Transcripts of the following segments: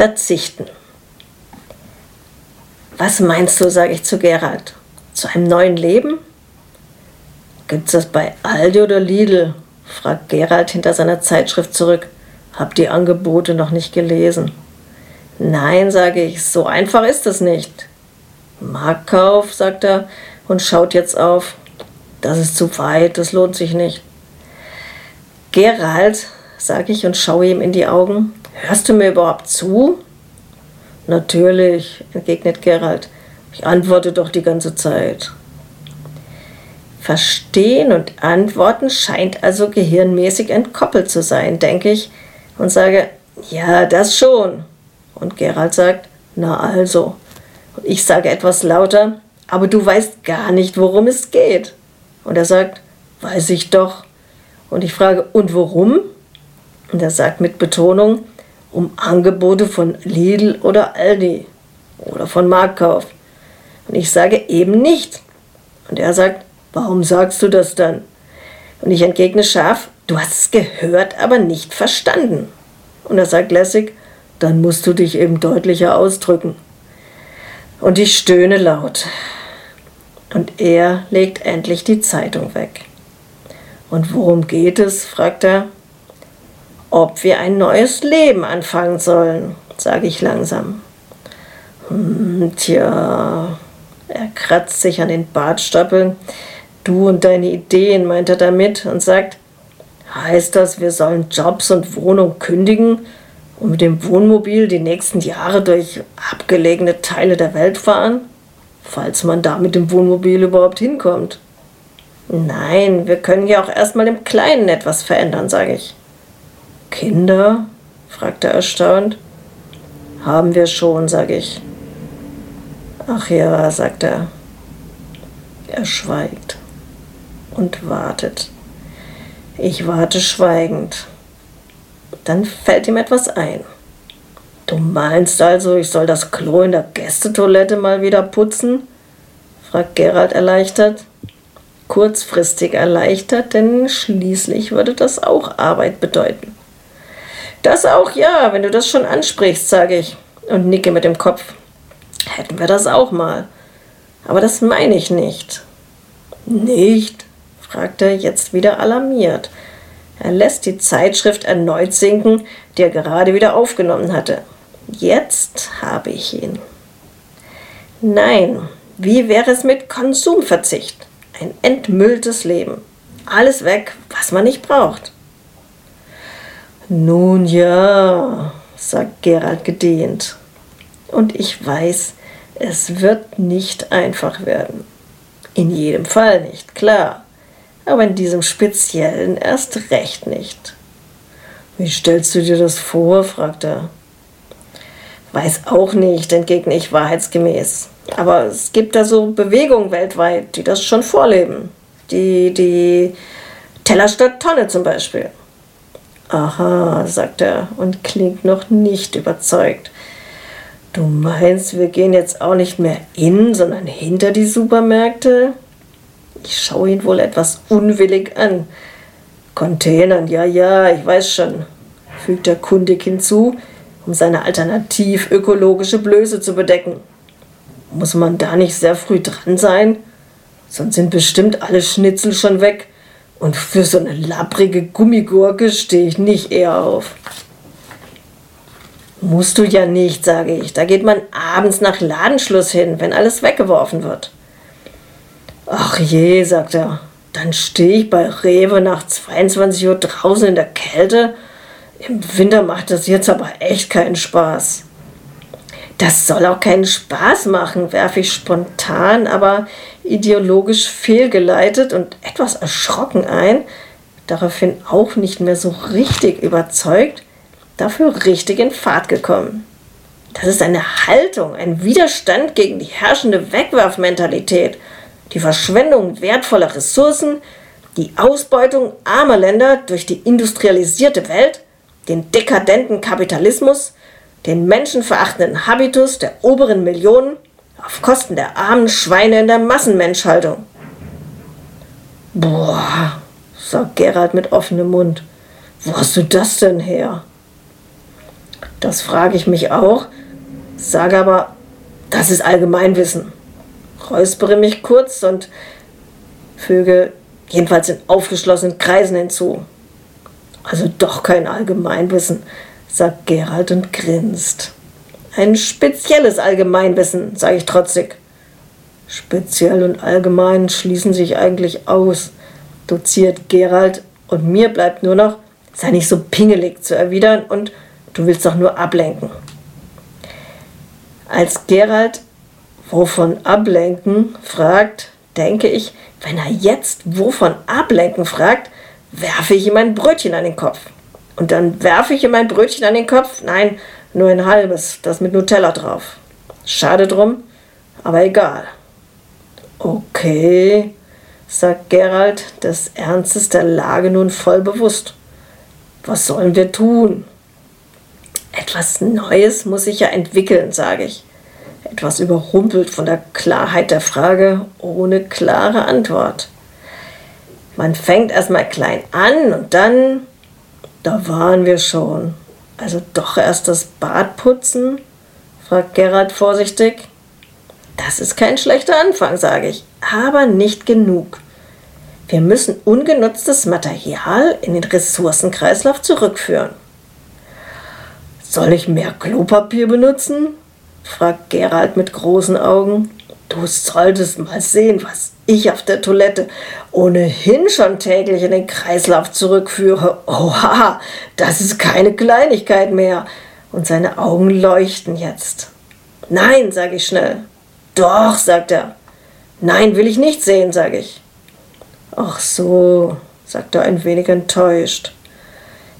Verzichten. Was meinst du, sage ich zu Gerald, zu einem neuen Leben? Gibt's das bei Aldi oder Lidl? fragt Gerald hinter seiner Zeitschrift zurück. Hab die Angebote noch nicht gelesen. Nein, sage ich, so einfach ist es nicht. Marktkauf, sagt er und schaut jetzt auf. Das ist zu weit, das lohnt sich nicht. Gerald, sage ich und schaue ihm in die Augen, hörst du mir überhaupt zu? Natürlich, entgegnet Gerald. Ich antworte doch die ganze Zeit. Verstehen und Antworten scheint also gehirnmäßig entkoppelt zu sein, denke ich, und sage, ja, das schon. Und Gerald sagt, na also. Und ich sage etwas lauter, aber du weißt gar nicht, worum es geht. Und er sagt, weiß ich doch. Und ich frage, und worum? Und er sagt mit Betonung, um Angebote von Lidl oder Aldi oder von Marktkauf. Und ich sage eben nicht. Und er sagt, warum sagst du das dann? Und ich entgegne scharf, du hast es gehört, aber nicht verstanden. Und er sagt lässig, dann musst du dich eben deutlicher ausdrücken. Und ich stöhne laut. Und er legt endlich die Zeitung weg. Und worum geht es? fragt er. Ob wir ein neues Leben anfangen sollen, sage ich langsam. Hm, tja, er kratzt sich an den Bartstoppeln. Du und deine Ideen, meint er damit und sagt, heißt das, wir sollen Jobs und Wohnung kündigen und mit dem Wohnmobil die nächsten Jahre durch abgelegene Teile der Welt fahren? Falls man da mit dem Wohnmobil überhaupt hinkommt. Nein, wir können ja auch erstmal im Kleinen etwas verändern, sage ich. Kinder? fragt er erstaunt. Haben wir schon, sage ich. Ach ja, sagt er. Er schweigt und wartet. Ich warte schweigend. Dann fällt ihm etwas ein. Du meinst also, ich soll das Klo in der Gästetoilette mal wieder putzen? fragt Gerald erleichtert. Kurzfristig erleichtert, denn schließlich würde das auch Arbeit bedeuten. Das auch ja, wenn du das schon ansprichst, sage ich und nicke mit dem Kopf. Hätten wir das auch mal. Aber das meine ich nicht. Nicht? fragt er jetzt wieder alarmiert. Er lässt die Zeitschrift erneut sinken, die er gerade wieder aufgenommen hatte. Jetzt habe ich ihn. Nein, wie wäre es mit Konsumverzicht? Ein entmülltes Leben. Alles weg, was man nicht braucht. Nun ja, sagt Gerald gedehnt. Und ich weiß, es wird nicht einfach werden. In jedem Fall nicht, klar. Aber in diesem Speziellen erst recht nicht. Wie stellst du dir das vor? fragt er. Weiß auch nicht, entgegne ich wahrheitsgemäß. Aber es gibt da so Bewegungen weltweit, die das schon vorleben. Die, die Teller statt Tonne zum Beispiel. Aha, sagt er und klingt noch nicht überzeugt. Du meinst, wir gehen jetzt auch nicht mehr in, sondern hinter die Supermärkte? Ich schaue ihn wohl etwas unwillig an. Containern, ja, ja, ich weiß schon, fügt er kundig hinzu, um seine alternativ ökologische Blöße zu bedecken. Muss man da nicht sehr früh dran sein? Sonst sind bestimmt alle Schnitzel schon weg. Und für so eine lapprige Gummigurke stehe ich nicht eher auf. Musst du ja nicht, sage ich. Da geht man abends nach Ladenschluss hin, wenn alles weggeworfen wird. Ach je, sagt er. Dann stehe ich bei Rewe nach 22 Uhr draußen in der Kälte. Im Winter macht das jetzt aber echt keinen Spaß. Das soll auch keinen Spaß machen, werfe ich spontan, aber ideologisch fehlgeleitet und etwas erschrocken ein, daraufhin auch nicht mehr so richtig überzeugt, dafür richtig in Fahrt gekommen. Das ist eine Haltung, ein Widerstand gegen die herrschende Wegwerfmentalität, die Verschwendung wertvoller Ressourcen, die Ausbeutung armer Länder durch die industrialisierte Welt, den dekadenten Kapitalismus, den menschenverachtenden Habitus der oberen Millionen auf Kosten der armen Schweine in der Massenmenschhaltung. Boah, sagt Gerald mit offenem Mund. Wo hast du das denn her? Das frage ich mich auch, sage aber, das ist Allgemeinwissen. Räuspere mich kurz und füge jedenfalls in aufgeschlossenen Kreisen hinzu. Also doch kein Allgemeinwissen, sagt Gerald und grinst. Ein spezielles Allgemeinwissen, sage ich trotzig. Speziell und allgemein schließen sich eigentlich aus, doziert Gerald, und mir bleibt nur noch, sei nicht so pingelig zu erwidern und du willst doch nur ablenken. Als Gerald wovon ablenken fragt, denke ich, wenn er jetzt wovon ablenken fragt, werfe ich ihm ein Brötchen an den Kopf. Und dann werfe ich ihm ein Brötchen an den Kopf, nein, nur ein halbes, das mit Nutella drauf. Schade drum, aber egal. Okay, sagt Gerald, des Ernstes der Lage nun voll bewusst. Was sollen wir tun? Etwas Neues muss sich ja entwickeln, sage ich. Etwas überrumpelt von der Klarheit der Frage ohne klare Antwort. Man fängt erstmal klein an und dann, da waren wir schon. Also doch erst das Bad putzen? fragt Gerald vorsichtig. Das ist kein schlechter Anfang, sage ich, aber nicht genug. Wir müssen ungenutztes Material in den Ressourcenkreislauf zurückführen. Soll ich mehr Klopapier benutzen? fragt Gerald mit großen Augen. Du solltest mal sehen, was ich auf der Toilette ohnehin schon täglich in den Kreislauf zurückführe. Oha, das ist keine Kleinigkeit mehr. Und seine Augen leuchten jetzt. Nein, sage ich schnell. Doch, sagt er. Nein, will ich nicht sehen, sage ich. Ach so, sagt er ein wenig enttäuscht.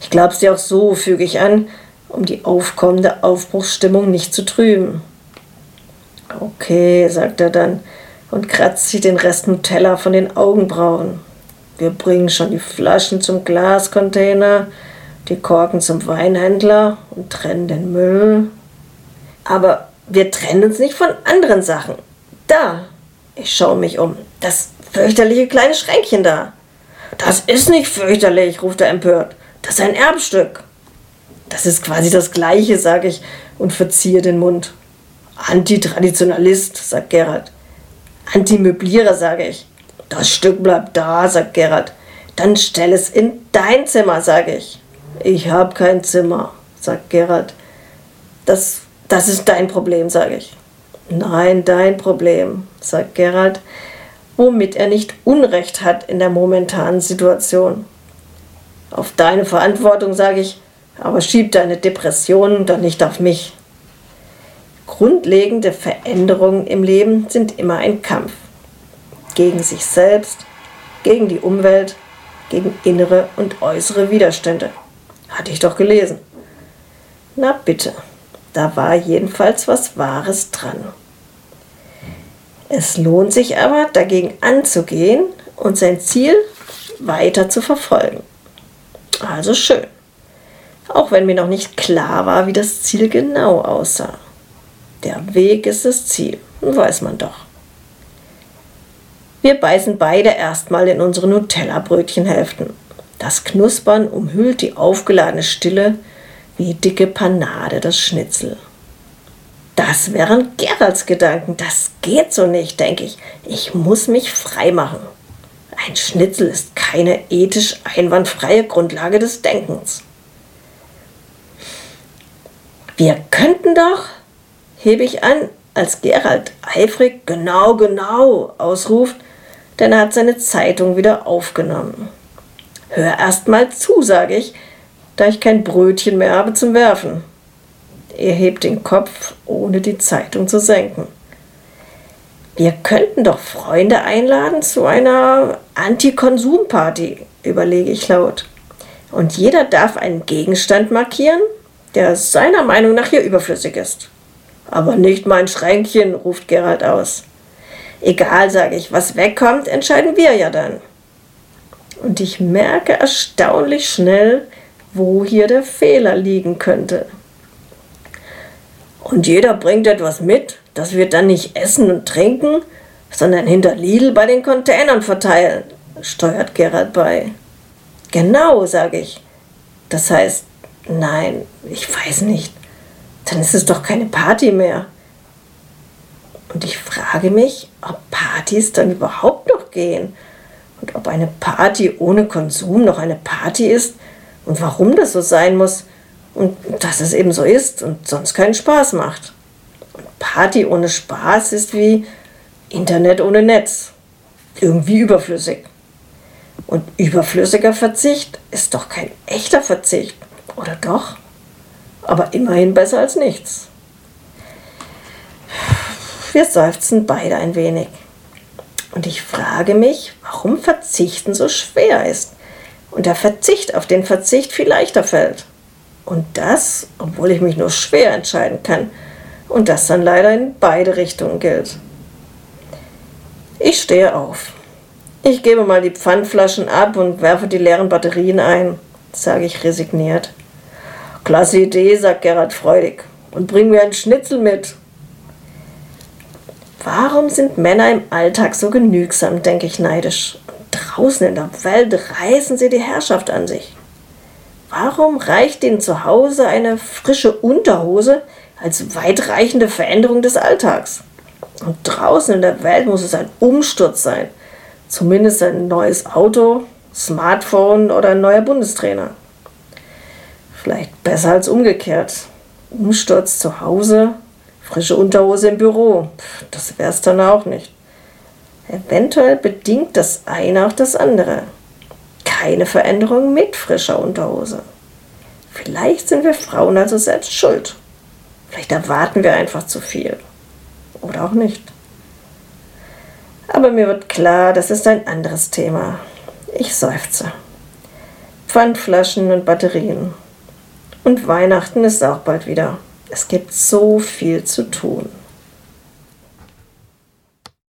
Ich glaub's dir auch so, füge ich an, um die aufkommende Aufbruchsstimmung nicht zu trüben. Okay, sagt er dann und kratzt sich den Rest Nutella von den Augenbrauen. Wir bringen schon die Flaschen zum Glascontainer, die Korken zum Weinhändler und trennen den Müll. Aber wir trennen uns nicht von anderen Sachen. Da, ich schaue mich um, das fürchterliche kleine Schränkchen da. Das ist nicht fürchterlich, ruft er empört. Das ist ein Erbstück. Das ist quasi das Gleiche, sage ich und verziehe den Mund. Antitraditionalist, sagt Gerhard. Antimöblierer, sage ich. Das Stück bleibt da, sagt Gerhard. Dann stell es in dein Zimmer, sage ich. Ich habe kein Zimmer, sagt Gerhard. Das das ist dein Problem, sage ich. Nein, dein Problem, sagt Gerald, womit er nicht Unrecht hat in der momentanen Situation. Auf deine Verantwortung, sage ich, aber schieb deine Depressionen doch nicht auf mich. Grundlegende Veränderungen im Leben sind immer ein Kampf. Gegen sich selbst, gegen die Umwelt, gegen innere und äußere Widerstände. Hatte ich doch gelesen. Na bitte. Da war jedenfalls was Wahres dran. Es lohnt sich aber, dagegen anzugehen und sein Ziel weiter zu verfolgen. Also schön. Auch wenn mir noch nicht klar war, wie das Ziel genau aussah. Der Weg ist das Ziel, weiß man doch. Wir beißen beide erstmal in unsere Nutella-Brötchenhälften. Das Knuspern umhüllt die aufgeladene Stille wie dicke Panade das Schnitzel. Das wären Geralds Gedanken. Das geht so nicht, denke ich. Ich muss mich frei machen. Ein Schnitzel ist keine ethisch einwandfreie Grundlage des Denkens. Wir könnten doch, hebe ich an, als Gerald eifrig genau, genau ausruft, denn er hat seine Zeitung wieder aufgenommen. Hör erst mal zu, sage ich, da ich kein Brötchen mehr habe zum Werfen. Er hebt den Kopf, ohne die Zeitung zu senken. Wir könnten doch Freunde einladen zu einer Anti-Konsum-Party, überlege ich laut. Und jeder darf einen Gegenstand markieren, der seiner Meinung nach hier überflüssig ist. Aber nicht mein Schränkchen, ruft Gerald aus. Egal, sage ich, was wegkommt, entscheiden wir ja dann. Und ich merke erstaunlich schnell, wo hier der Fehler liegen könnte. Und jeder bringt etwas mit, das wir dann nicht essen und trinken, sondern hinter Lidl bei den Containern verteilen, steuert Gerald bei. Genau, sage ich. Das heißt, nein, ich weiß nicht. Dann ist es doch keine Party mehr. Und ich frage mich, ob Partys dann überhaupt noch gehen und ob eine Party ohne Konsum noch eine Party ist und warum das so sein muss und dass es eben so ist und sonst keinen Spaß macht. Und Party ohne Spaß ist wie Internet ohne Netz. Irgendwie überflüssig. Und überflüssiger Verzicht ist doch kein echter Verzicht, oder doch? Aber immerhin besser als nichts. Wir seufzen beide ein wenig. Und ich frage mich, warum Verzichten so schwer ist und der Verzicht auf den Verzicht viel leichter fällt. Und das, obwohl ich mich nur schwer entscheiden kann. Und das dann leider in beide Richtungen gilt. Ich stehe auf. Ich gebe mal die Pfandflaschen ab und werfe die leeren Batterien ein, sage ich resigniert. Klasse Idee, sagt Gerhard freudig. Und bring mir einen Schnitzel mit. Warum sind Männer im Alltag so genügsam, denke ich neidisch. draußen in der Welt reißen sie die Herrschaft an sich. Warum reicht ihnen zu Hause eine frische Unterhose als weitreichende Veränderung des Alltags? Und draußen in der Welt muss es ein Umsturz sein. Zumindest ein neues Auto, Smartphone oder ein neuer Bundestrainer. Vielleicht besser als umgekehrt. Umsturz zu Hause, Frische Unterhose im Büro, das wäre es dann auch nicht. Eventuell bedingt das eine auch das andere. Keine Veränderung mit frischer Unterhose. Vielleicht sind wir Frauen also selbst schuld. Vielleicht erwarten wir einfach zu viel. Oder auch nicht. Aber mir wird klar, das ist ein anderes Thema. Ich seufze. Pfandflaschen und Batterien. Und Weihnachten ist auch bald wieder. Es gibt so viel zu tun.